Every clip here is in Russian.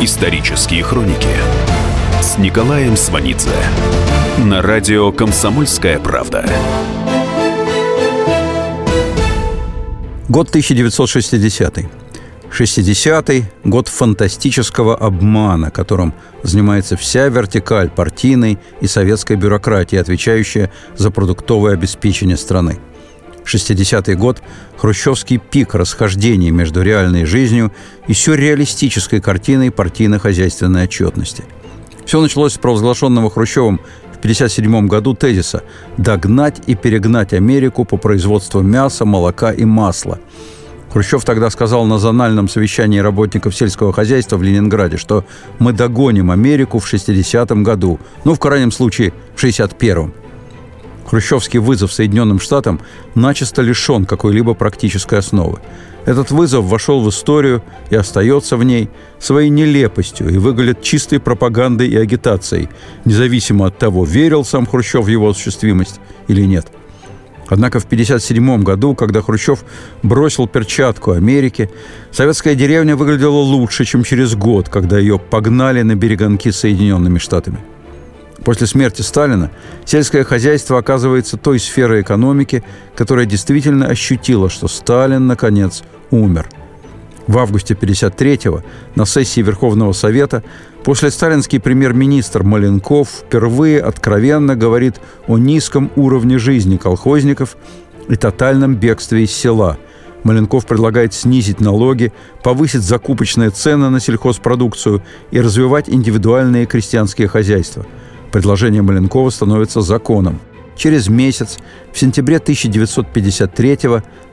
Исторические хроники с Николаем Сванидзе на радио «Комсомольская правда». Год 1960. 60-й – год фантастического обмана, которым занимается вся вертикаль партийной и советской бюрократии, отвечающая за продуктовое обеспечение страны. 60-й год – хрущевский пик расхождений между реальной жизнью и сюрреалистической картиной партийно-хозяйственной отчетности. Все началось с провозглашенного Хрущевым в 1957 году тезиса «догнать и перегнать Америку по производству мяса, молока и масла», Хрущев тогда сказал на зональном совещании работников сельского хозяйства в Ленинграде, что мы догоним Америку в 60-м году, ну, в крайнем случае, в 61-м. Хрущевский вызов Соединенным Штатам начисто лишен какой-либо практической основы. Этот вызов вошел в историю и остается в ней своей нелепостью и выглядит чистой пропагандой и агитацией, независимо от того, верил сам Хрущев в его осуществимость или нет – Однако в 1957 году, когда Хрущев бросил перчатку Америке, советская деревня выглядела лучше, чем через год, когда ее погнали на береганки Соединенными Штатами. После смерти Сталина сельское хозяйство оказывается той сферой экономики, которая действительно ощутила, что Сталин, наконец, умер – в августе 1953-го на сессии Верховного Совета после сталинский премьер-министр Маленков впервые откровенно говорит о низком уровне жизни колхозников и тотальном бегстве из села. Маленков предлагает снизить налоги, повысить закупочные цены на сельхозпродукцию и развивать индивидуальные крестьянские хозяйства. Предложение Маленкова становится законом. Через месяц, в сентябре 1953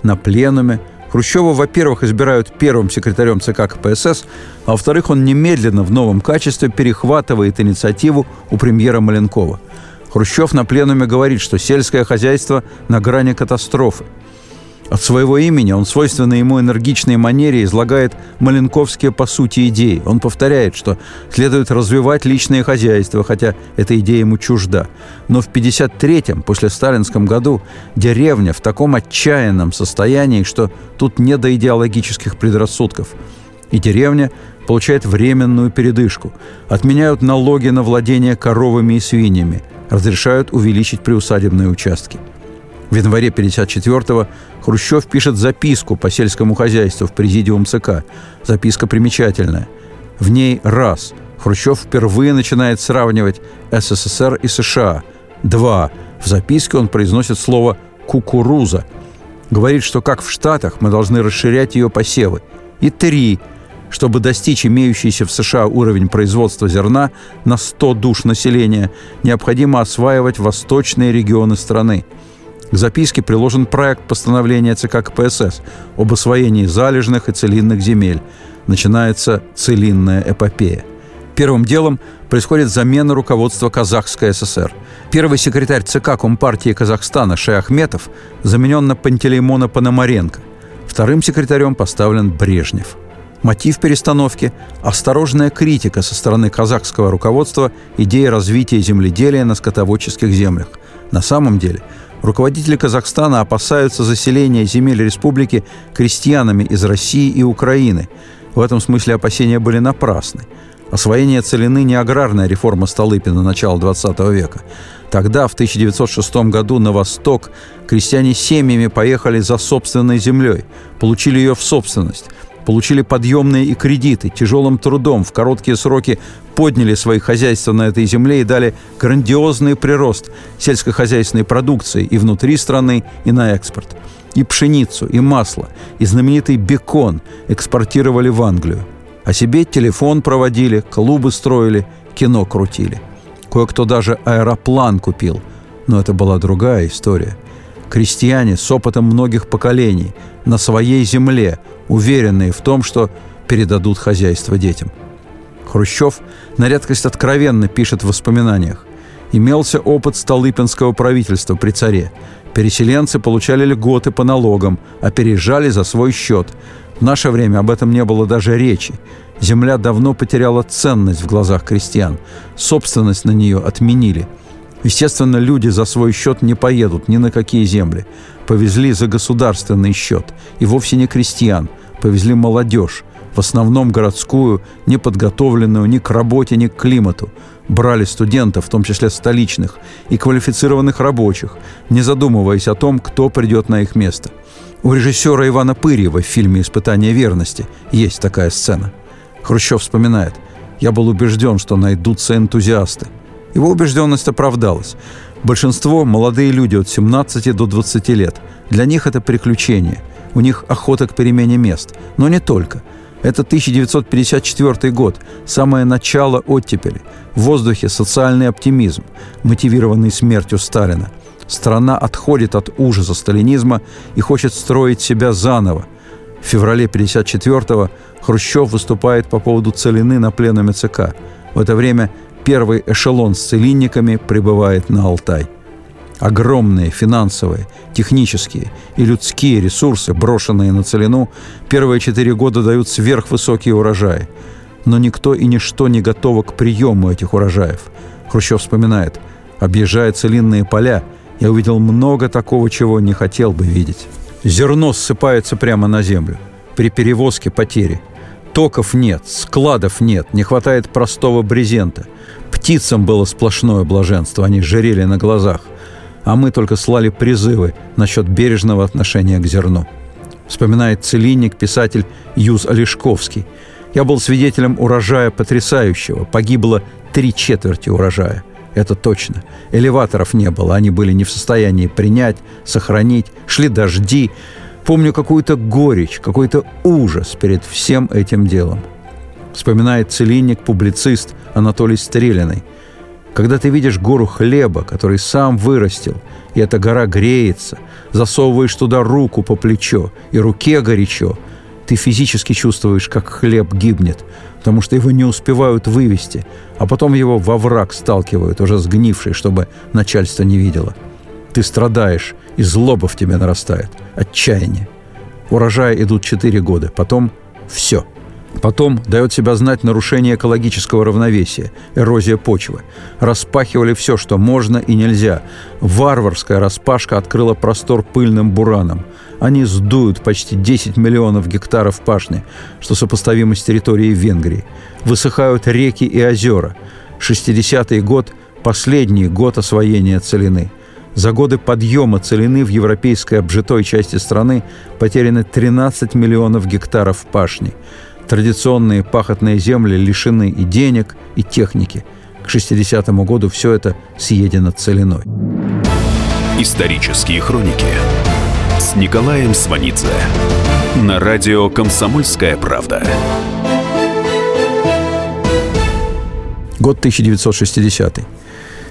на пленуме Хрущева, во-первых, избирают первым секретарем ЦК КПСС, а во-вторых, он немедленно в новом качестве перехватывает инициативу у премьера Маленкова. Хрущев на пленуме говорит, что сельское хозяйство на грани катастрофы – от своего имени он, свойственной ему энергичной манере, излагает маленковские по сути идеи. Он повторяет, что следует развивать личное хозяйство, хотя эта идея ему чужда. Но в 53-м, после сталинском году, деревня в таком отчаянном состоянии, что тут не до идеологических предрассудков. И деревня получает временную передышку. Отменяют налоги на владение коровами и свиньями. Разрешают увеличить приусадебные участки – в январе 1954-го Хрущев пишет записку по сельскому хозяйству в президиум ЦК. Записка примечательная. В ней раз Хрущев впервые начинает сравнивать СССР и США. Два. В записке он произносит слово «кукуруза». Говорит, что как в Штатах мы должны расширять ее посевы. И три. Чтобы достичь имеющийся в США уровень производства зерна на 100 душ населения, необходимо осваивать восточные регионы страны – к записке приложен проект постановления ЦК КПСС об освоении залежных и целинных земель. Начинается целинная эпопея. Первым делом происходит замена руководства Казахской ССР. Первый секретарь ЦК Компартии Казахстана Шеахметов заменен на Пантелеймона Пономаренко. Вторым секретарем поставлен Брежнев. Мотив перестановки – осторожная критика со стороны казахского руководства идеи развития земледелия на скотоводческих землях. На самом деле – Руководители Казахстана опасаются заселения земель республики крестьянами из России и Украины. В этом смысле опасения были напрасны. Освоение целины не аграрная реформа Столыпина начала XX века. Тогда, в 1906 году, на восток крестьяне семьями поехали за собственной землей, получили ее в собственность – получили подъемные и кредиты, тяжелым трудом в короткие сроки подняли свои хозяйства на этой земле и дали грандиозный прирост сельскохозяйственной продукции и внутри страны, и на экспорт. И пшеницу, и масло, и знаменитый бекон экспортировали в Англию. А себе телефон проводили, клубы строили, кино крутили. Кое-кто даже аэроплан купил. Но это была другая история – крестьяне с опытом многих поколений, на своей земле, уверенные в том, что передадут хозяйство детям. Хрущев на редкость откровенно пишет в воспоминаниях. Имелся опыт Столыпинского правительства при царе. Переселенцы получали льготы по налогам, а переезжали за свой счет. В наше время об этом не было даже речи. Земля давно потеряла ценность в глазах крестьян. Собственность на нее отменили – Естественно, люди за свой счет не поедут ни на какие земли. Повезли за государственный счет. И вовсе не крестьян. Повезли молодежь. в основном городскую, не подготовленную ни к работе, ни к климату. Брали студентов, в том числе столичных, и квалифицированных рабочих, не задумываясь о том, кто придет на их место. У режиссера Ивана Пырьева в фильме «Испытание верности» есть такая сцена. Хрущев вспоминает. «Я был убежден, что найдутся энтузиасты. Его убежденность оправдалась. Большинство – молодые люди от 17 до 20 лет. Для них это приключение. У них охота к перемене мест. Но не только. Это 1954 год, самое начало оттепели. В воздухе социальный оптимизм, мотивированный смертью Сталина. Страна отходит от ужаса сталинизма и хочет строить себя заново. В феврале 1954-го Хрущев выступает по поводу целины на пленуме ЦК. В это время первый эшелон с целинниками прибывает на Алтай. Огромные финансовые, технические и людские ресурсы, брошенные на целину, первые четыре года дают сверхвысокие урожаи. Но никто и ничто не готово к приему этих урожаев. Хрущев вспоминает, объезжая целинные поля, я увидел много такого, чего не хотел бы видеть. Зерно ссыпается прямо на землю. При перевозке потери. Токов нет, складов нет, не хватает простого брезента. Птицам было сплошное блаженство, они жерели на глазах. А мы только слали призывы насчет бережного отношения к зерну. Вспоминает целинник, писатель Юз Олешковский. Я был свидетелем урожая потрясающего. Погибло три четверти урожая. Это точно. Элеваторов не было, они были не в состоянии принять, сохранить. Шли дожди. Помню какую-то горечь, какой-то ужас перед всем этим делом. Вспоминает целинник, публицист Анатолий Стрелиный. Когда ты видишь гору хлеба, который сам вырастил, и эта гора греется, засовываешь туда руку по плечо, и руке горячо, ты физически чувствуешь, как хлеб гибнет, потому что его не успевают вывести, а потом его во враг сталкивают, уже сгнивший, чтобы начальство не видело. Ты страдаешь, и злоба в тебе нарастает, отчаяние. Урожая идут четыре года, потом все – Потом дает себя знать нарушение экологического равновесия, эрозия почвы. Распахивали все, что можно и нельзя. Варварская распашка открыла простор пыльным бураном. Они сдуют почти 10 миллионов гектаров пашни, что сопоставимо с территорией Венгрии. Высыхают реки и озера. 60-й год – последний год освоения целины. За годы подъема целины в европейской обжитой части страны потеряны 13 миллионов гектаров пашни – Традиционные пахотные земли лишены и денег, и техники. К 60-му году все это съедено целиной. Исторические хроники с Николаем Сванидзе на радио «Комсомольская правда». Год 1960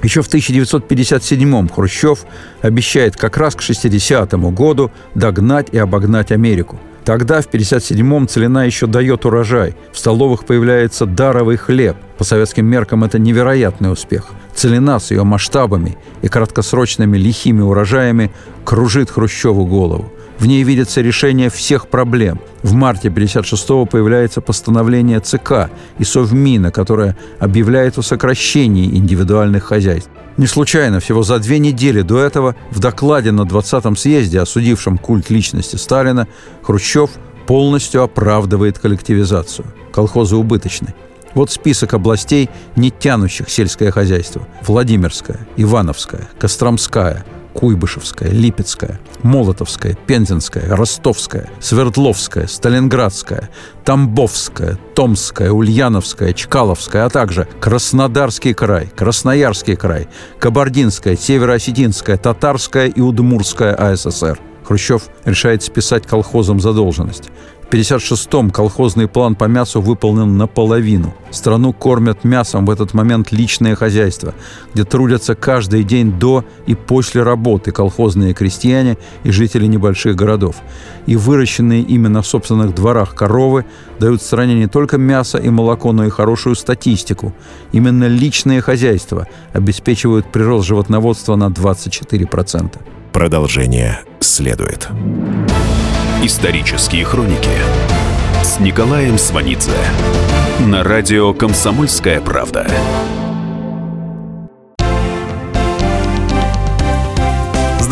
еще в 1957-м Хрущев обещает как раз к 60-му году догнать и обогнать Америку – Тогда, в 57-м, целина еще дает урожай. В столовых появляется даровый хлеб. По советским меркам это невероятный успех. Целина с ее масштабами и краткосрочными лихими урожаями кружит Хрущеву голову. В ней видится решение всех проблем. В марте 1956-го появляется постановление ЦК и Совмина, которое объявляет о сокращении индивидуальных хозяйств. Не случайно, всего за две недели до этого в докладе на 20-м съезде, осудившем культ личности Сталина, Хрущев полностью оправдывает коллективизацию. Колхозы убыточны. Вот список областей, не тянущих сельское хозяйство. Владимирская, Ивановская, Костромская, Куйбышевская, Липецкая, Молотовская, Пензенская, Ростовская, Свердловская, Сталинградская, Тамбовская, Томская, Ульяновская, Чкаловская, а также Краснодарский край, Красноярский край, Кабардинская, Североосетинская, Татарская и Удмурская АССР. Хрущев решает списать колхозам задолженность. В 1956-м колхозный план по мясу выполнен наполовину. Страну кормят мясом в этот момент личное хозяйство, где трудятся каждый день до и после работы колхозные крестьяне и жители небольших городов. И выращенные ими на собственных дворах коровы дают стране не только мясо и молоко, но и хорошую статистику. Именно личные хозяйства обеспечивают прирост животноводства на 24%. Продолжение следует. Исторические хроники с Николаем Сванидзе на радио «Комсомольская правда».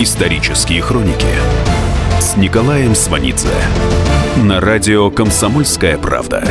Исторические хроники с Николаем Сванидзе на радио «Комсомольская правда».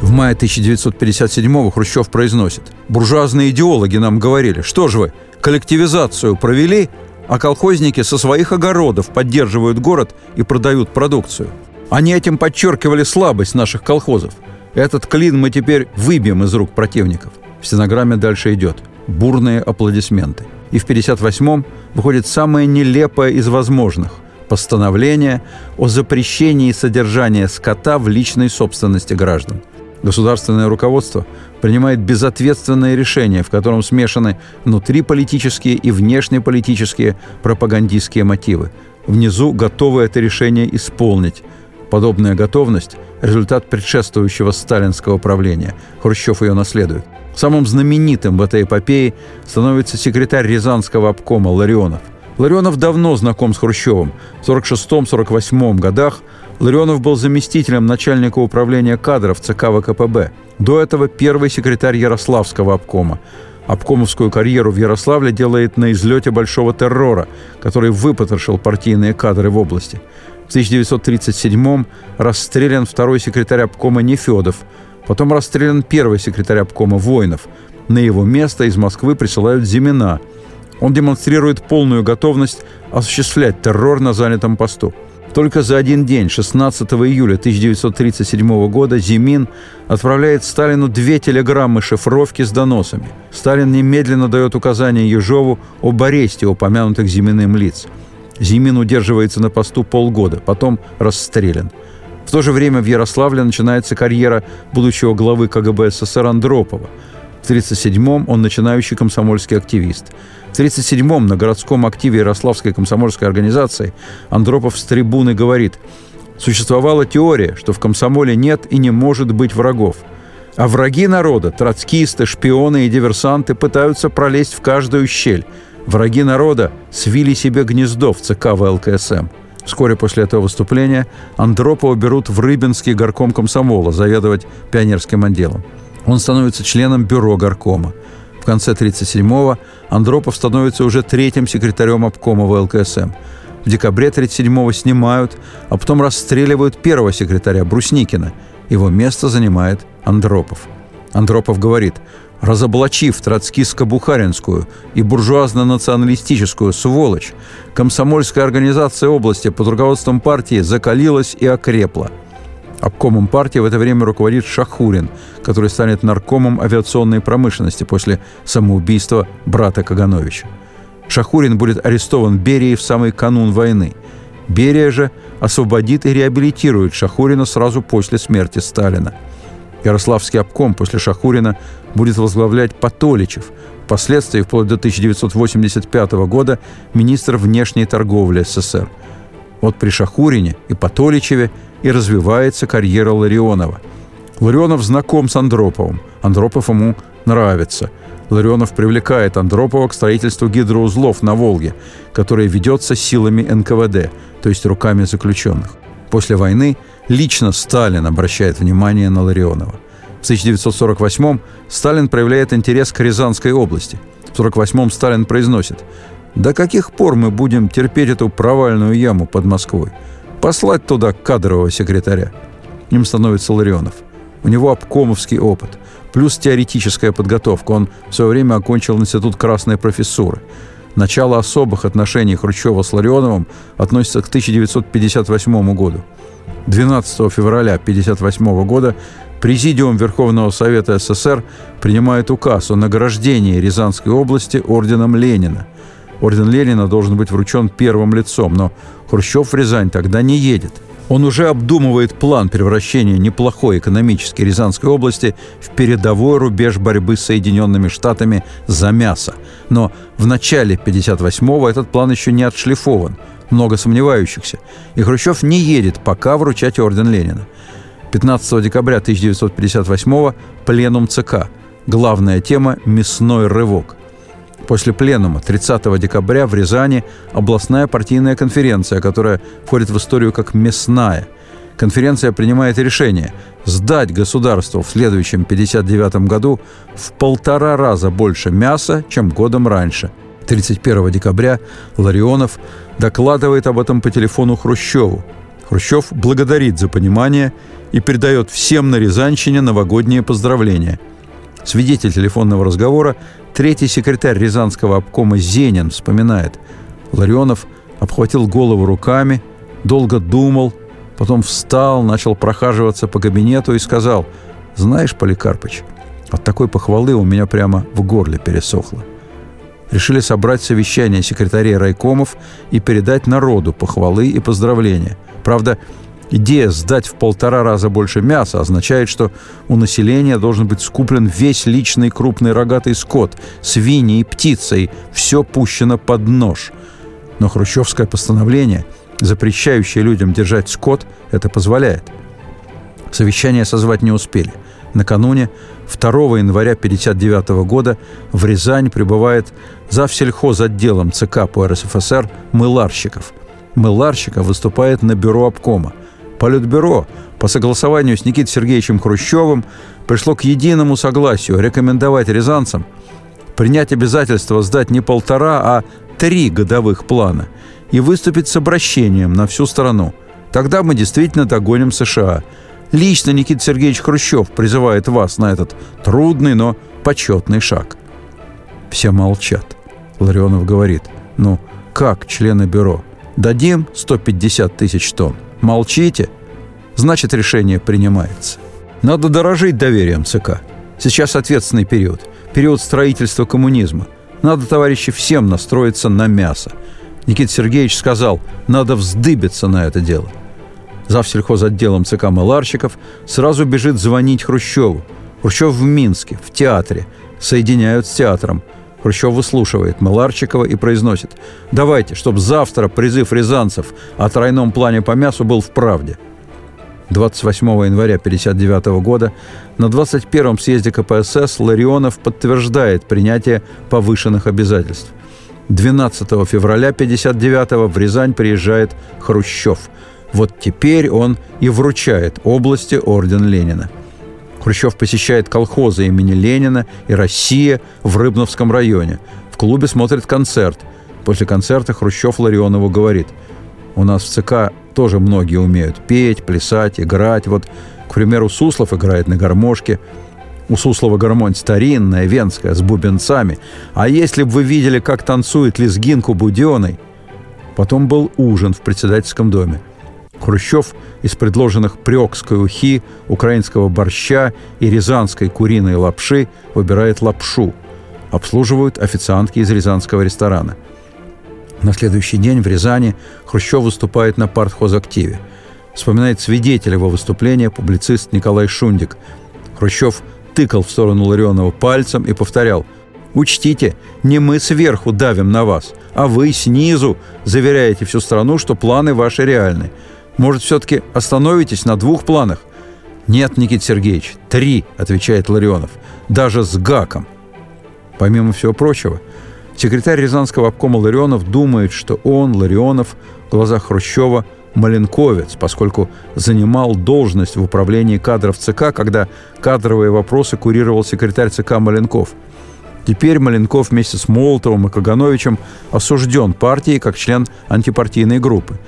В мае 1957-го Хрущев произносит «Буржуазные идеологи нам говорили, что же вы, коллективизацию провели, а колхозники со своих огородов поддерживают город и продают продукцию. Они этим подчеркивали слабость наших колхозов. Этот клин мы теперь выбьем из рук противников». В стенограмме дальше идет – бурные аплодисменты. И в 1958-м выходит самое нелепое из возможных – постановление о запрещении содержания скота в личной собственности граждан. Государственное руководство принимает безответственное решение, в котором смешаны внутриполитические и внешнеполитические пропагандистские мотивы. Внизу готовы это решение исполнить. Подобная готовность – результат предшествующего сталинского правления. Хрущев ее наследует. Самым знаменитым в этой эпопее становится секретарь Рязанского обкома Ларионов. Ларионов давно знаком с Хрущевым. В 1946-1948 годах Ларионов был заместителем начальника управления кадров ЦК ВКПБ. До этого первый секретарь Ярославского обкома. Обкомовскую карьеру в Ярославле делает на излете большого террора, который выпотрошил партийные кадры в области. В 1937-м расстрелян второй секретарь обкома Нефедов – Потом расстрелян первый секретарь обкома Воинов. На его место из Москвы присылают Зимина. Он демонстрирует полную готовность осуществлять террор на занятом посту. Только за один день, 16 июля 1937 года, Зимин отправляет Сталину две телеграммы шифровки с доносами. Сталин немедленно дает указание Ежову об аресте упомянутых Зиминым лиц. Зимин удерживается на посту полгода, потом расстрелян. В то же время в Ярославле начинается карьера будущего главы КГБ СССР Андропова. В 1937-м он начинающий комсомольский активист. В 1937-м на городском активе Ярославской комсомольской организации Андропов с трибуны говорит «Существовала теория, что в комсомоле нет и не может быть врагов. А враги народа, троцкисты, шпионы и диверсанты пытаются пролезть в каждую щель. Враги народа свили себе гнездо в ЦК ВЛКСМ». Вскоре после этого выступления Андропова берут в Рыбинский горком комсомола заведовать пионерским отделом. Он становится членом бюро горкома. В конце 1937-го Андропов становится уже третьим секретарем обкома ВЛКСМ. В декабре 1937-го снимают, а потом расстреливают первого секретаря Брусникина. Его место занимает Андропов. Андропов говорит – разоблачив троцкистско-бухаринскую и буржуазно-националистическую сволочь, комсомольская организация области под руководством партии закалилась и окрепла. Обкомом партии в это время руководит Шахурин, который станет наркомом авиационной промышленности после самоубийства брата Кагановича. Шахурин будет арестован Берией в самый канун войны. Берия же освободит и реабилитирует Шахурина сразу после смерти Сталина – Ярославский обком после Шахурина будет возглавлять Патоличев, впоследствии, вплоть до 1985 года, министр внешней торговли СССР. Вот при Шахурине и Патоличеве и развивается карьера Ларионова. Ларионов знаком с Андроповым. Андропов ему нравится. Ларионов привлекает Андропова к строительству гидроузлов на Волге, которое ведется силами НКВД, то есть руками заключенных. После войны лично Сталин обращает внимание на Ларионова. В 1948-м Сталин проявляет интерес к Рязанской области. В 1948-м Сталин произносит «До каких пор мы будем терпеть эту провальную яму под Москвой? Послать туда кадрового секретаря». Им становится Ларионов. У него обкомовский опыт, плюс теоретическая подготовка. Он в свое время окончил Институт Красной профессуры. Начало особых отношений Хрущева с Ларионовым относится к 1958 году. 12 февраля 1958 года Президиум Верховного Совета СССР принимает указ о награждении Рязанской области орденом Ленина. Орден Ленина должен быть вручен первым лицом, но Хрущев в Рязань тогда не едет. Он уже обдумывает план превращения неплохой экономической Рязанской области в передовой рубеж борьбы с Соединенными Штатами за мясо. Но в начале 58-го этот план еще не отшлифован, много сомневающихся, и Хрущев не едет пока вручать орден Ленина. 15 декабря 1958-го пленум ЦК. Главная тема – мясной рывок. После пленума 30 декабря в Рязани областная партийная конференция, которая входит в историю как «мясная». Конференция принимает решение сдать государству в следующем 59 году в полтора раза больше мяса, чем годом раньше. 31 декабря Ларионов докладывает об этом по телефону Хрущеву. Хрущев благодарит за понимание и передает всем на Рязанщине новогодние поздравления. Свидетель телефонного разговора Третий секретарь Рязанского обкома Зенин вспоминает. Ларионов обхватил голову руками, долго думал, потом встал, начал прохаживаться по кабинету и сказал, «Знаешь, Поликарпыч, от такой похвалы у меня прямо в горле пересохло». Решили собрать совещание секретарей райкомов и передать народу похвалы и поздравления. Правда, Идея сдать в полтора раза больше мяса означает, что у населения должен быть скуплен весь личный крупный рогатый скот, свиньи и птицы, и все пущено под нож. Но хрущевское постановление, запрещающее людям держать скот, это позволяет. Совещание созвать не успели. Накануне, 2 января 1959 года, в Рязань прибывает завсельхоз отделом ЦК по РСФСР Мыларщиков. Мыларщиков выступает на бюро обкома – Политбюро по согласованию с Никитой Сергеевичем Хрущевым пришло к единому согласию рекомендовать рязанцам принять обязательство сдать не полтора, а три годовых плана и выступить с обращением на всю страну. Тогда мы действительно догоним США. Лично Никита Сергеевич Хрущев призывает вас на этот трудный, но почетный шаг. Все молчат. Ларионов говорит, ну, как члены бюро? Дадим 150 тысяч тонн. Молчите, значит решение принимается. Надо дорожить доверием ЦК. Сейчас ответственный период. Период строительства коммунизма. Надо, товарищи, всем настроиться на мясо. Никита Сергеевич сказал, надо вздыбиться на это дело. Завсельхоз отделом ЦК Маларщиков сразу бежит звонить Хрущеву. Хрущев в Минске, в театре. Соединяют с театром – Хрущев выслушивает Мыларчикова и произносит «Давайте, чтобы завтра призыв рязанцев о тройном плане по мясу был в правде». 28 января 1959 года на 21-м съезде КПСС Ларионов подтверждает принятие повышенных обязательств. 12 февраля 1959 в Рязань приезжает Хрущев. Вот теперь он и вручает области орден Ленина – Хрущев посещает колхозы имени Ленина и «Россия» в Рыбновском районе. В клубе смотрит концерт. После концерта Хрущев Ларионову говорит, «У нас в ЦК тоже многие умеют петь, плясать, играть. Вот, к примеру, Суслов играет на гармошке. У Суслова гармонь старинная, венская, с бубенцами. А если бы вы видели, как танцует лезгинку Буденной...» Потом был ужин в председательском доме. Хрущев из предложенных прёкской ухи, украинского борща и рязанской куриной лапши выбирает лапшу. Обслуживают официантки из рязанского ресторана. На следующий день в Рязани Хрущев выступает на партхозактиве. Вспоминает свидетель его выступления публицист Николай Шундик. Хрущев тыкал в сторону Ларионова пальцем и повторял «Учтите, не мы сверху давим на вас, а вы снизу заверяете всю страну, что планы ваши реальны. Может, все-таки остановитесь на двух планах? Нет, Никит Сергеевич, три, отвечает Ларионов. Даже с гаком. Помимо всего прочего, секретарь Рязанского обкома Ларионов думает, что он, Ларионов, в глазах Хрущева маленковец, поскольку занимал должность в управлении кадров ЦК, когда кадровые вопросы курировал секретарь ЦК Маленков. Теперь Маленков вместе с Молотовым и Кагановичем осужден партией как член антипартийной группы.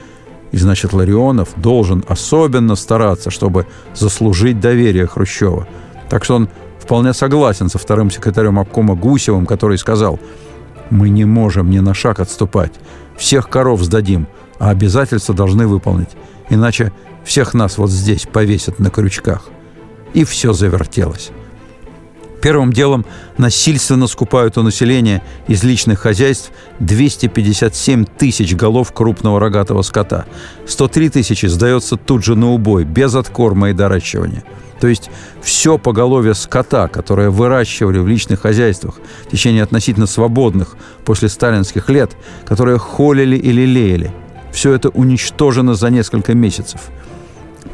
И значит, Ларионов должен особенно стараться, чтобы заслужить доверие Хрущева. Так что он вполне согласен со вторым секретарем обкома Гусевым, который сказал, «Мы не можем ни на шаг отступать. Всех коров сдадим, а обязательства должны выполнить. Иначе всех нас вот здесь повесят на крючках». И все завертелось. Первым делом насильственно скупают у населения из личных хозяйств 257 тысяч голов крупного рогатого скота. 103 тысячи сдается тут же на убой, без откорма и доращивания. То есть все поголовье скота, которое выращивали в личных хозяйствах в течение относительно свободных после сталинских лет, которые холили и лелеяли, все это уничтожено за несколько месяцев –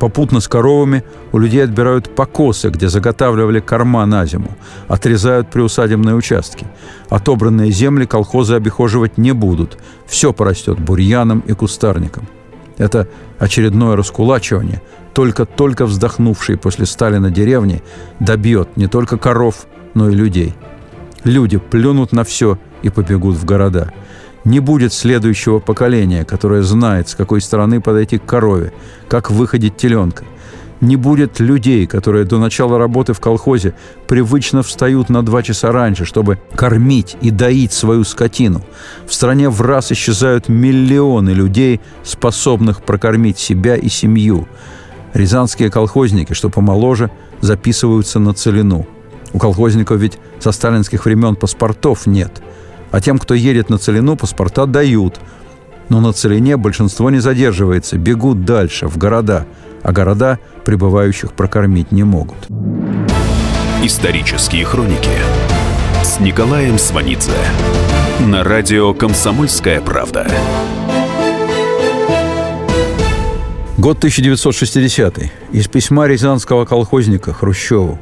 Попутно с коровами у людей отбирают покосы, где заготавливали корма на зиму, отрезают приусадебные участки. Отобранные земли колхозы обихоживать не будут. Все порастет бурьяном и кустарником. Это очередное раскулачивание, только-только вздохнувший после Сталина деревни, добьет не только коров, но и людей. Люди плюнут на все и побегут в города – не будет следующего поколения, которое знает, с какой стороны подойти к корове, как выходить теленка. Не будет людей, которые до начала работы в колхозе привычно встают на два часа раньше, чтобы кормить и доить свою скотину. В стране в раз исчезают миллионы людей, способных прокормить себя и семью. Рязанские колхозники, что помоложе, записываются на целину. У колхозников ведь со сталинских времен паспортов нет – а тем, кто едет на Целину, паспорта дают. Но на Целине большинство не задерживается, бегут дальше, в города, а города прибывающих прокормить не могут. Исторические хроники с Николаем Сванидзе на радио «Комсомольская правда». Год 1960. Из письма рязанского колхозника Хрущеву.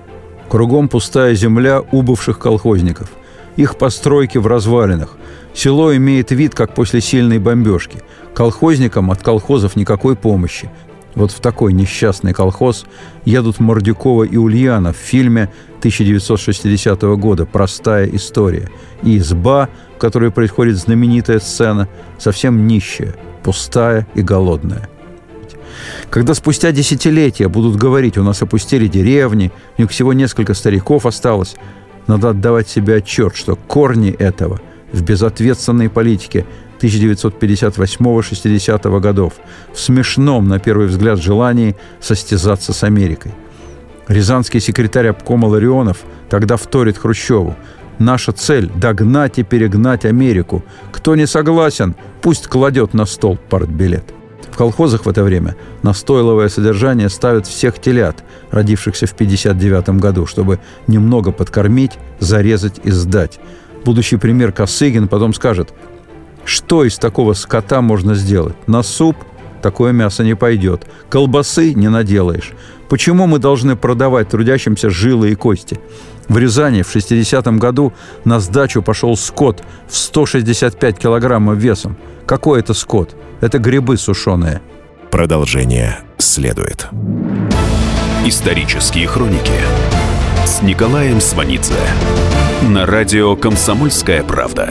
Кругом пустая земля убывших колхозников – их постройки в развалинах. Село имеет вид, как после сильной бомбежки. Колхозникам от колхозов никакой помощи. Вот в такой несчастный колхоз едут Мордюкова и Ульяна в фильме 1960 года «Простая история». И изба, в которой происходит знаменитая сцена, совсем нищая, пустая и голодная. Когда спустя десятилетия будут говорить, у нас опустили деревни, у них всего несколько стариков осталось, надо отдавать себе отчет, что корни этого в безответственной политике 1958-60 годов, в смешном, на первый взгляд, желании состязаться с Америкой. Рязанский секретарь обкома Ларионов тогда вторит Хрущеву. Наша цель – догнать и перегнать Америку. Кто не согласен, пусть кладет на стол партбилет. В колхозах в это время на стойловое содержание ставят всех телят, родившихся в 59 году, чтобы немного подкормить, зарезать и сдать. Будущий пример Косыгин потом скажет, что из такого скота можно сделать? На суп такое мясо не пойдет. Колбасы не наделаешь. Почему мы должны продавать трудящимся жилы и кости? В Рязани в 60-м году на сдачу пошел скот в 165 килограммов весом. Какой это скот? Это грибы сушеные. Продолжение следует. Исторические хроники с Николаем Сванидзе на радио «Комсомольская правда».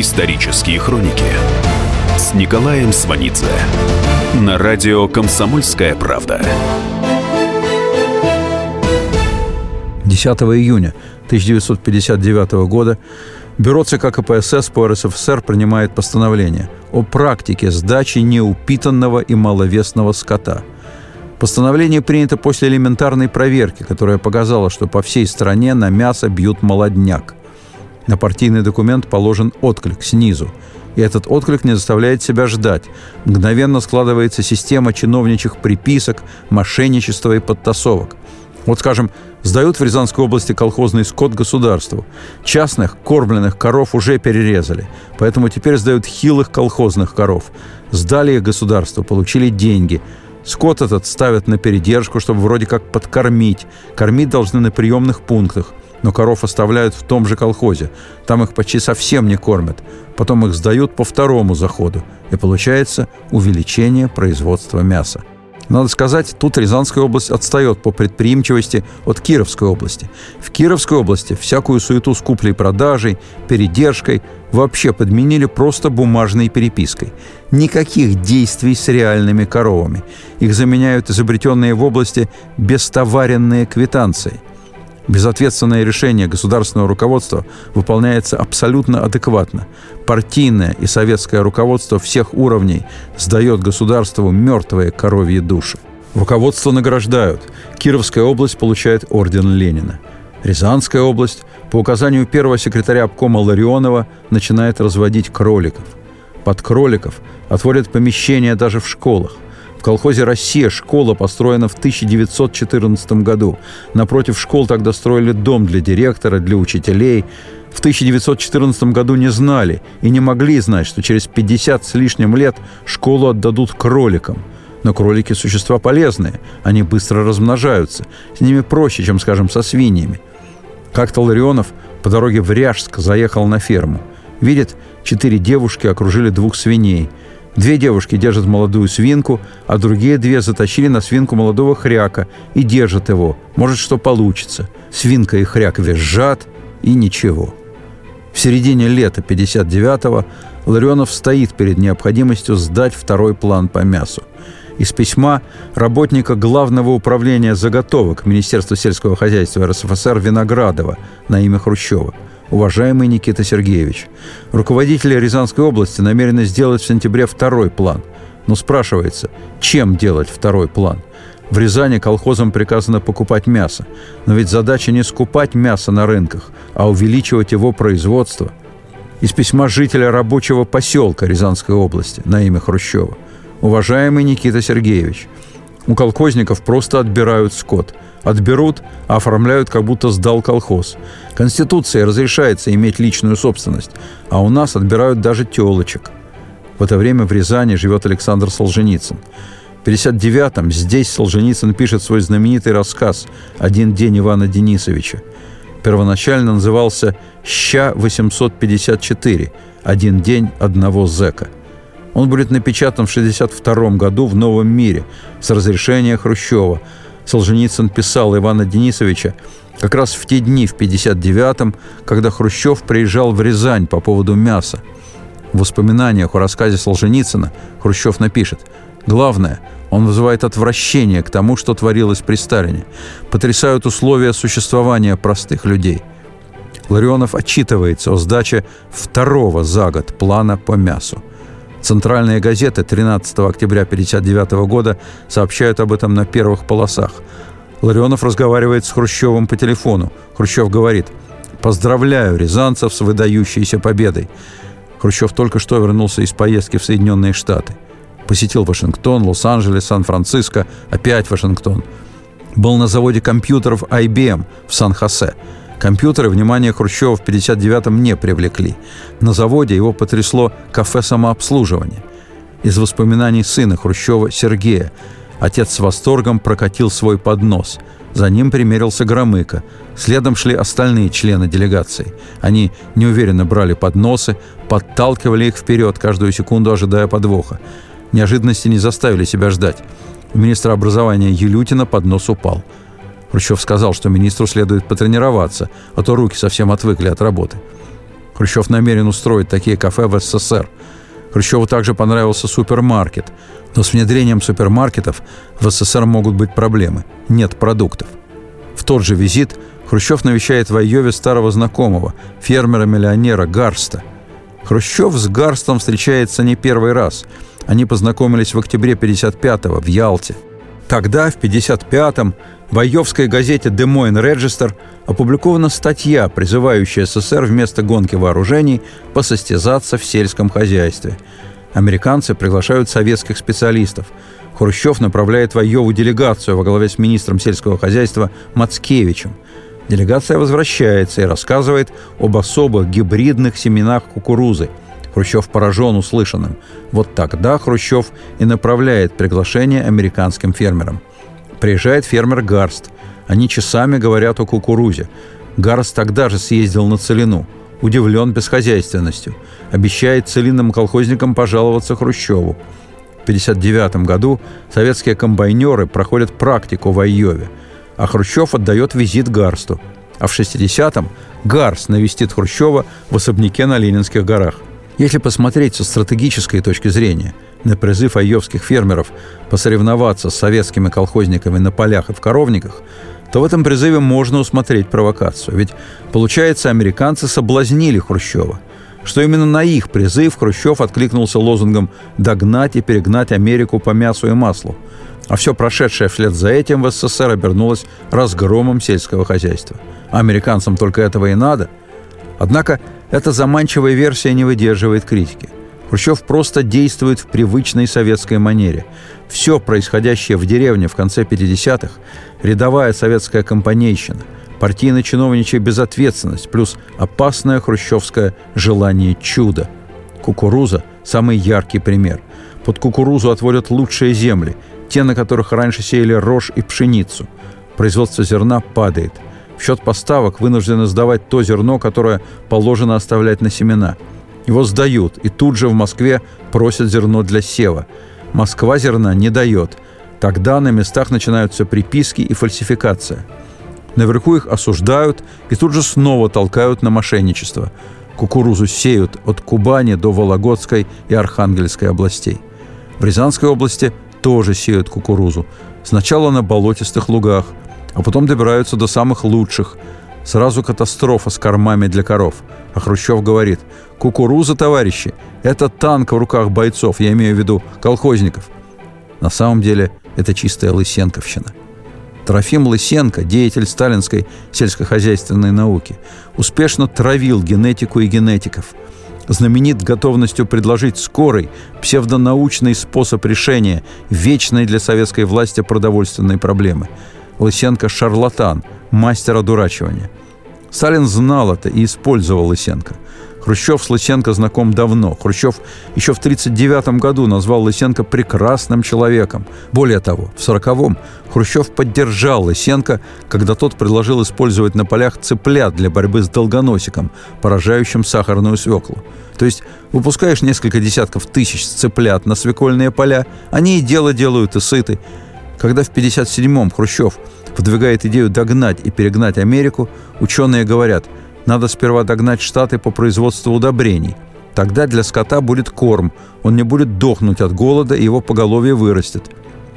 Исторические хроники с Николаем Сванидзе на радио «Комсомольская правда». 10 июня 1959 года Бюро ЦК КПСС по РСФСР принимает постановление о практике сдачи неупитанного и маловесного скота. Постановление принято после элементарной проверки, которая показала, что по всей стране на мясо бьют молодняк. На партийный документ положен отклик снизу. И этот отклик не заставляет себя ждать. Мгновенно складывается система чиновничьих приписок, мошенничества и подтасовок. Вот, скажем, сдают в Рязанской области колхозный скот государству. Частных кормленных коров уже перерезали, поэтому теперь сдают хилых колхозных коров. Сдали их государству, получили деньги. Скот этот ставят на передержку, чтобы вроде как подкормить. Кормить должны на приемных пунктах – но коров оставляют в том же колхозе. Там их почти совсем не кормят. Потом их сдают по второму заходу. И получается увеличение производства мяса. Надо сказать, тут Рязанская область отстает по предприимчивости от Кировской области. В Кировской области всякую суету с куплей-продажей, передержкой вообще подменили просто бумажной перепиской. Никаких действий с реальными коровами. Их заменяют изобретенные в области бестоваренные квитанции. Безответственное решение государственного руководства выполняется абсолютно адекватно. Партийное и советское руководство всех уровней сдает государству мертвые коровьи души. Руководство награждают. Кировская область получает орден Ленина. Рязанская область по указанию первого секретаря обкома Ларионова начинает разводить кроликов. Под кроликов отводят помещения даже в школах. В колхозе «Россия» школа построена в 1914 году. Напротив школ тогда строили дом для директора, для учителей. В 1914 году не знали и не могли знать, что через 50 с лишним лет школу отдадут кроликам. Но кролики – существа полезные, они быстро размножаются. С ними проще, чем, скажем, со свиньями. Как-то Ларионов по дороге в Ряжск заехал на ферму. Видит, четыре девушки окружили двух свиней – Две девушки держат молодую свинку, а другие две затащили на свинку молодого хряка и держат его. Может, что получится. Свинка и хряк визжат, и ничего. В середине лета 59-го Ларионов стоит перед необходимостью сдать второй план по мясу. Из письма работника Главного управления заготовок Министерства сельского хозяйства РСФСР Виноградова на имя Хрущева – Уважаемый Никита Сергеевич, руководители Рязанской области намерены сделать в сентябре второй план. Но спрашивается, чем делать второй план? В Рязани колхозам приказано покупать мясо. Но ведь задача не скупать мясо на рынках, а увеличивать его производство. Из письма жителя рабочего поселка Рязанской области на имя Хрущева. Уважаемый Никита Сергеевич, у колхозников просто отбирают скот – Отберут, а оформляют, как будто сдал колхоз. Конституция разрешается иметь личную собственность, а у нас отбирают даже телочек. В это время в Рязани живет Александр Солженицын. В 59-м здесь Солженицын пишет свой знаменитый рассказ «Один день Ивана Денисовича». Первоначально назывался «Ща-854. Один день одного зэка». Он будет напечатан в 1962 году в «Новом мире» с разрешения Хрущева – Солженицын писал Ивана Денисовича как раз в те дни, в 59-м, когда Хрущев приезжал в Рязань по поводу мяса. В воспоминаниях о рассказе Солженицына Хрущев напишет «Главное, он вызывает отвращение к тому, что творилось при Сталине. Потрясают условия существования простых людей». Ларионов отчитывается о сдаче второго за год плана по мясу. Центральные газеты 13 октября 1959 года сообщают об этом на первых полосах. Ларионов разговаривает с Хрущевым по телефону. Хрущев говорит «Поздравляю рязанцев с выдающейся победой». Хрущев только что вернулся из поездки в Соединенные Штаты. Посетил Вашингтон, Лос-Анджелес, Сан-Франциско, опять Вашингтон. Был на заводе компьютеров IBM в Сан-Хосе – Компьютеры внимание Хрущева в 59-м не привлекли. На заводе его потрясло кафе самообслуживания. Из воспоминаний сына Хрущева Сергея отец с восторгом прокатил свой поднос. За ним примерился Громыко. Следом шли остальные члены делегации. Они неуверенно брали подносы, подталкивали их вперед, каждую секунду ожидая подвоха. Неожиданности не заставили себя ждать. У министра образования Елютина поднос упал – Хрущев сказал, что министру следует потренироваться, а то руки совсем отвыкли от работы. Хрущев намерен устроить такие кафе в СССР. Хрущеву также понравился супермаркет. Но с внедрением супермаркетов в СССР могут быть проблемы. Нет продуктов. В тот же визит Хрущев навещает в Айове старого знакомого, фермера-миллионера Гарста. Хрущев с Гарстом встречается не первый раз. Они познакомились в октябре 55-го в Ялте. Тогда, в 55-м, в Айовской газете «Des Moines Register» опубликована статья, призывающая СССР вместо гонки вооружений посостязаться в сельском хозяйстве. Американцы приглашают советских специалистов. Хрущев направляет в Айову делегацию во главе с министром сельского хозяйства Мацкевичем. Делегация возвращается и рассказывает об особых гибридных семенах кукурузы. Хрущев поражен услышанным. Вот тогда Хрущев и направляет приглашение американским фермерам. Приезжает фермер Гарст. Они часами говорят о кукурузе. Гарст тогда же съездил на Целину. Удивлен бесхозяйственностью. Обещает целинным колхозникам пожаловаться Хрущеву. 1959 году советские комбайнеры проходят практику в Айове, а Хрущев отдает визит Гарсту. А в 60-м Гарс навестит Хрущева в особняке на Ленинских горах. Если посмотреть со стратегической точки зрения на призыв айовских фермеров посоревноваться с советскими колхозниками на полях и в коровниках, то в этом призыве можно усмотреть провокацию. Ведь, получается, американцы соблазнили Хрущева. Что именно на их призыв Хрущев откликнулся лозунгом «догнать и перегнать Америку по мясу и маслу». А все прошедшее вслед за этим в СССР обернулось разгромом сельского хозяйства. Американцам только этого и надо. Однако эта заманчивая версия не выдерживает критики. Хрущев просто действует в привычной советской манере. Все происходящее в деревне в конце 50-х – рядовая советская компанейщина, партийно-чиновничья безответственность плюс опасное хрущевское желание чуда. Кукуруза – самый яркий пример. Под кукурузу отводят лучшие земли, те, на которых раньше сеяли рожь и пшеницу. Производство зерна падает. В счет поставок вынуждены сдавать то зерно, которое положено оставлять на семена. Его сдают, и тут же в Москве просят зерно для сева. Москва зерна не дает. Тогда на местах начинаются приписки и фальсификация. Наверху их осуждают и тут же снова толкают на мошенничество. Кукурузу сеют от Кубани до Вологодской и Архангельской областей. В Рязанской области тоже сеют кукурузу. Сначала на болотистых лугах, а потом добираются до самых лучших. Сразу катастрофа с кормами для коров. А Хрущев говорит, кукуруза, товарищи, это танк в руках бойцов, я имею в виду колхозников. На самом деле это чистая лысенковщина. Трофим Лысенко, деятель сталинской сельскохозяйственной науки, успешно травил генетику и генетиков – знаменит готовностью предложить скорый, псевдонаучный способ решения вечной для советской власти продовольственной проблемы. Лысенко – шарлатан, мастер одурачивания. Сталин знал это и использовал Лысенко – Хрущев с Лысенко знаком давно. Хрущев еще в 1939 году назвал Лысенко прекрасным человеком. Более того, в 1940-м Хрущев поддержал Лысенко, когда тот предложил использовать на полях цыплят для борьбы с долгоносиком, поражающим сахарную свеклу. То есть выпускаешь несколько десятков тысяч цыплят на свекольные поля, они и дело делают, и сыты. Когда в 1957-м Хрущев выдвигает идею догнать и перегнать Америку, ученые говорят – надо сперва догнать Штаты по производству удобрений. Тогда для скота будет корм, он не будет дохнуть от голода, и его поголовье вырастет.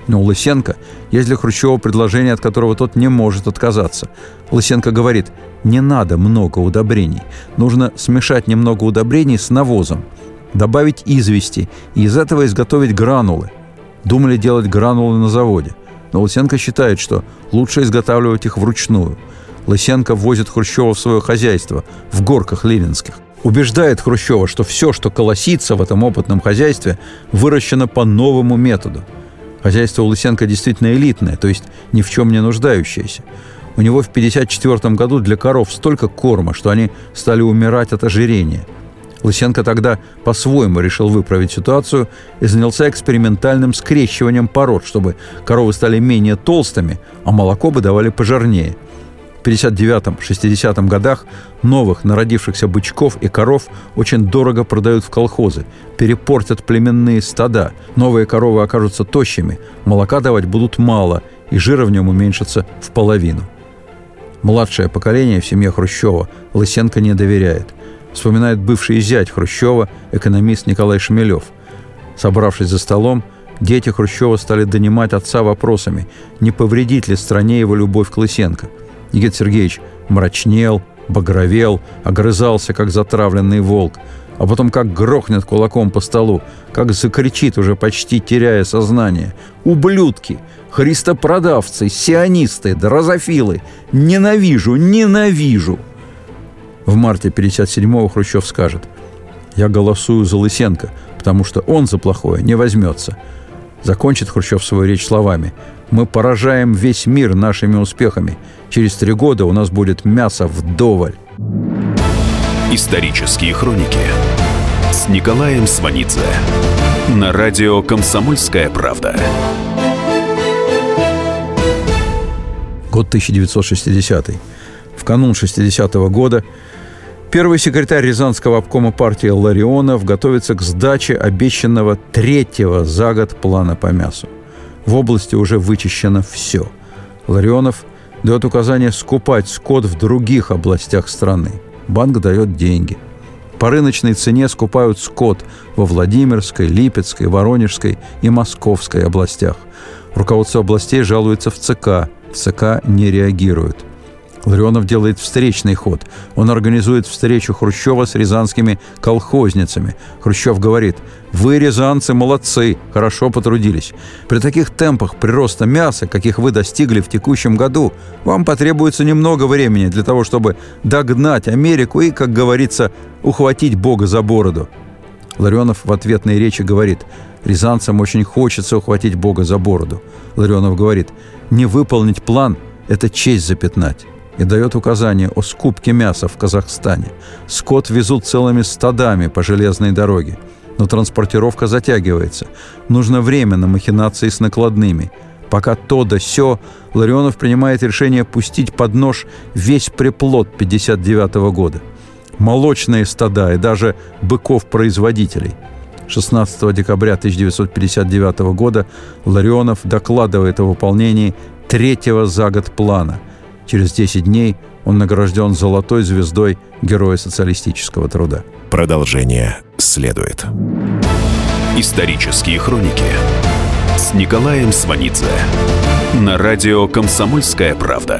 Но у Лысенко есть для Хрущева предложение, от которого тот не может отказаться. Лысенко говорит, не надо много удобрений. Нужно смешать немного удобрений с навозом, добавить извести и из этого изготовить гранулы. Думали делать гранулы на заводе. Но Лысенко считает, что лучше изготавливать их вручную – Лысенко возит Хрущева в свое хозяйство в горках ленинских. Убеждает Хрущева, что все, что колосится в этом опытном хозяйстве, выращено по новому методу. Хозяйство у Лысенко действительно элитное, то есть ни в чем не нуждающееся. У него в 1954 году для коров столько корма, что они стали умирать от ожирения. Лысенко тогда по-своему решил выправить ситуацию и занялся экспериментальным скрещиванием пород, чтобы коровы стали менее толстыми, а молоко бы давали пожирнее – 59-60 годах новых народившихся бычков и коров очень дорого продают в колхозы, перепортят племенные стада, новые коровы окажутся тощими, молока давать будут мало, и жира в нем уменьшится в половину. Младшее поколение в семье Хрущева Лысенко не доверяет. Вспоминает бывший зять Хрущева, экономист Николай Шмелев. Собравшись за столом, дети Хрущева стали донимать отца вопросами, не повредит ли стране его любовь к Лысенко – Никита Сергеевич мрачнел, багровел, огрызался, как затравленный волк, а потом как грохнет кулаком по столу, как закричит, уже почти теряя сознание. «Ублюдки! Христопродавцы! Сионисты! Дрозофилы! Ненавижу! Ненавижу!» В марте 57-го Хрущев скажет «Я голосую за Лысенко, потому что он за плохое не возьмется». Закончит Хрущев свою речь словами «Мы поражаем весь мир нашими успехами. Через три года у нас будет мясо вдоволь». Исторические хроники с Николаем Сванидзе на радио «Комсомольская правда». Год 1960. В канун 60-го года Первый секретарь Рязанского обкома партии Ларионов готовится к сдаче обещанного третьего за год плана по мясу. В области уже вычищено все. Ларионов дает указание скупать скот в других областях страны. Банк дает деньги. По рыночной цене скупают скот во Владимирской, Липецкой, Воронежской и Московской областях. Руководство областей жалуется в ЦК. ЦК не реагируют – Ларионов делает встречный ход. Он организует встречу Хрущева с рязанскими колхозницами. Хрущев говорит, вы, рязанцы, молодцы, хорошо потрудились. При таких темпах прироста мяса, каких вы достигли в текущем году, вам потребуется немного времени для того, чтобы догнать Америку и, как говорится, ухватить Бога за бороду. Ларионов в ответной речи говорит, рязанцам очень хочется ухватить Бога за бороду. Ларионов говорит, не выполнить план – это честь запятнать и дает указание о скупке мяса в Казахстане. Скот везут целыми стадами по железной дороге. Но транспортировка затягивается. Нужно время на махинации с накладными. Пока то да сё, Ларионов принимает решение пустить под нож весь приплод 59 -го года. Молочные стада и даже быков-производителей. 16 декабря 1959 года Ларионов докладывает о выполнении третьего за год плана – Через 10 дней он награжден золотой звездой Героя социалистического труда. Продолжение следует. Исторические хроники с Николаем Сванидзе на радио «Комсомольская правда».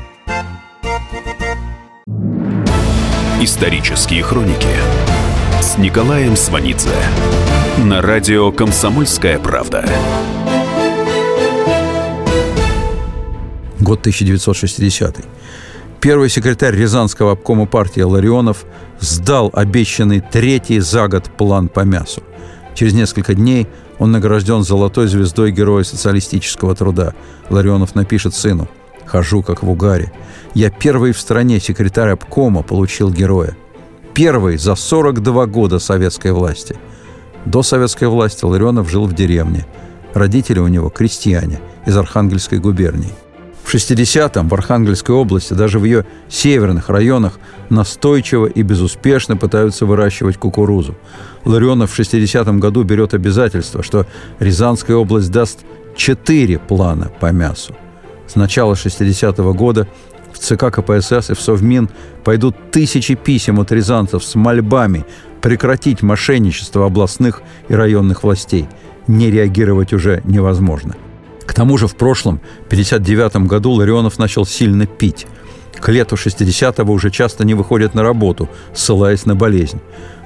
Исторические хроники с Николаем Сванидзе на радио «Комсомольская правда». Год 1960. Первый секретарь Рязанского обкома партии Ларионов сдал обещанный третий за год план по мясу. Через несколько дней он награжден золотой звездой Героя социалистического труда. Ларионов напишет сыну – Хожу, как в угаре. Я первый в стране секретарь обкома получил героя. Первый за 42 года советской власти. До советской власти Ларионов жил в деревне. Родители у него крестьяне из Архангельской губернии. В 60-м в Архангельской области, даже в ее северных районах, настойчиво и безуспешно пытаются выращивать кукурузу. Ларионов в 60-м году берет обязательство, что Рязанская область даст четыре плана по мясу. С начала 60-го года ЦК КПСС и в Совмин пойдут тысячи писем от рязанцев с мольбами прекратить мошенничество областных и районных властей. Не реагировать уже невозможно. К тому же в прошлом, 59 году, Ларионов начал сильно пить. К лету 60-го уже часто не выходят на работу, ссылаясь на болезнь.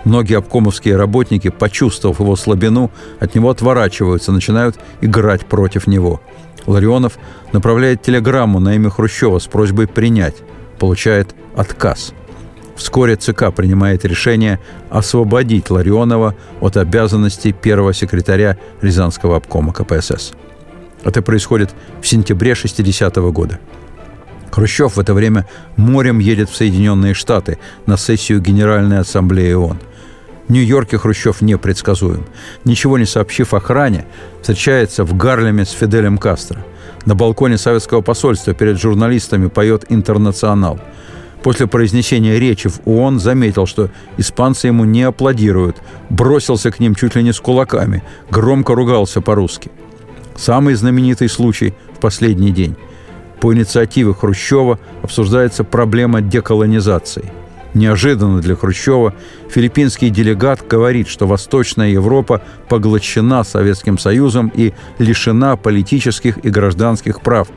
Многие обкомовские работники, почувствовав его слабину, от него отворачиваются, начинают играть против него – Ларионов направляет телеграмму на имя Хрущева с просьбой принять. Получает отказ. Вскоре ЦК принимает решение освободить Ларионова от обязанностей первого секретаря Рязанского обкома КПСС. Это происходит в сентябре 60 -го года. Хрущев в это время морем едет в Соединенные Штаты на сессию Генеральной Ассамблеи ООН – Нью-Йорке Хрущев непредсказуем. Ничего не сообщив охране, встречается в Гарлеме с Фиделем Кастро. На балконе советского посольства перед журналистами поет «Интернационал». После произнесения речи в ООН заметил, что испанцы ему не аплодируют, бросился к ним чуть ли не с кулаками, громко ругался по-русски. Самый знаменитый случай в последний день. По инициативе Хрущева обсуждается проблема деколонизации – Неожиданно для Хрущева филиппинский делегат говорит, что Восточная Европа поглощена Советским Союзом и лишена политических и гражданских прав.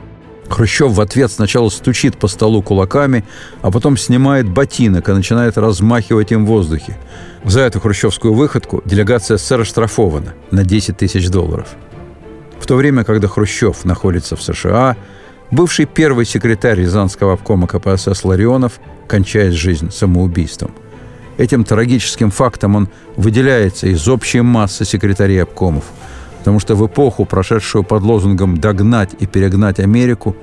Хрущев в ответ сначала стучит по столу кулаками, а потом снимает ботинок и начинает размахивать им в воздухе. За эту хрущевскую выходку делегация СССР оштрафована на 10 тысяч долларов. В то время, когда Хрущев находится в США, Бывший первый секретарь Рязанского обкома КПСС Ларионов кончает жизнь самоубийством. Этим трагическим фактом он выделяется из общей массы секретарей обкомов, потому что в эпоху, прошедшую под лозунгом «догнать и перегнать Америку»,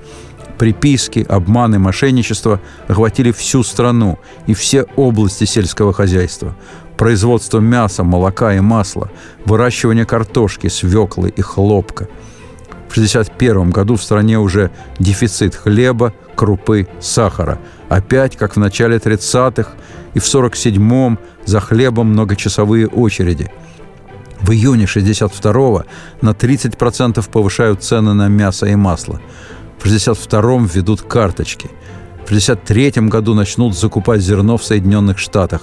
приписки, обманы, мошенничество охватили всю страну и все области сельского хозяйства. Производство мяса, молока и масла, выращивание картошки, свеклы и хлопка. В 1961 году в стране уже дефицит хлеба, крупы, сахара. Опять, как в начале 30-х, и в 47-м за хлебом многочасовые очереди. В июне 62-го на 30% повышают цены на мясо и масло. В 62-м введут карточки. В 63-м году начнут закупать зерно в Соединенных Штатах.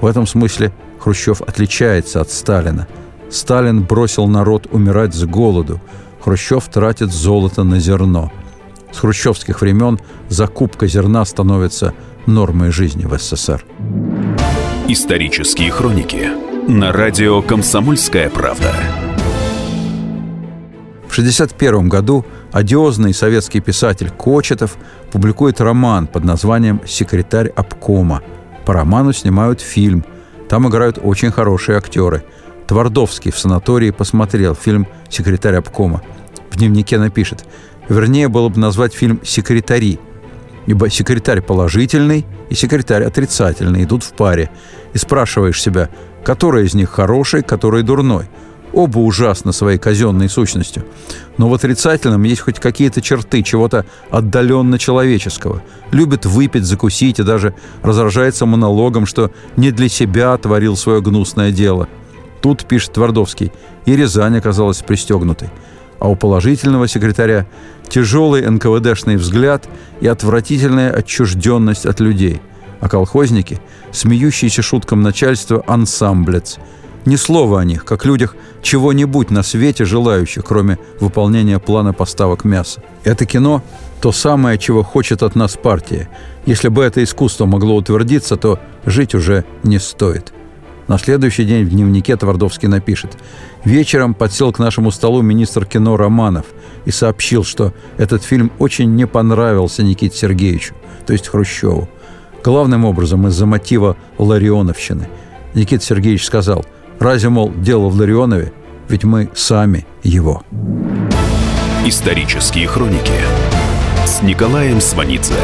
В этом смысле Хрущев отличается от Сталина. Сталин бросил народ умирать с голоду. Хрущев тратит золото на зерно. С хрущевских времен закупка зерна становится нормой жизни в СССР. Исторические хроники на радио «Комсомольская правда». В 1961 году одиозный советский писатель Кочетов публикует роман под названием «Секретарь обкома». По роману снимают фильм. Там играют очень хорошие актеры. Твардовский в санатории посмотрел фильм «Секретарь обкома». В дневнике напишет «Вернее было бы назвать фильм «Секретари», ибо секретарь положительный и секретарь отрицательный идут в паре. И спрашиваешь себя, который из них хороший, который дурной – Оба ужасны своей казенной сущностью. Но в отрицательном есть хоть какие-то черты чего-то отдаленно человеческого. Любит выпить, закусить и даже разражается монологом, что не для себя творил свое гнусное дело. Тут, пишет Твардовский, и Рязань оказалась пристегнутой. А у положительного секретаря тяжелый НКВДшный взгляд и отвратительная отчужденность от людей. А колхозники, смеющиеся шуткам начальства, ансамблец – ни слова о них, как людях чего-нибудь на свете желающих, кроме выполнения плана поставок мяса. Это кино – то самое, чего хочет от нас партия. Если бы это искусство могло утвердиться, то жить уже не стоит. На следующий день в дневнике Твардовский напишет «Вечером подсел к нашему столу министр кино Романов и сообщил, что этот фильм очень не понравился Никите Сергеевичу, то есть Хрущеву. Главным образом из-за мотива Ларионовщины. Никита Сергеевич сказал – Разве, мол, дело в Ларионове? Ведь мы сами его. Исторические хроники с Николаем Сванидзе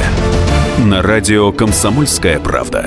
на радио «Комсомольская правда».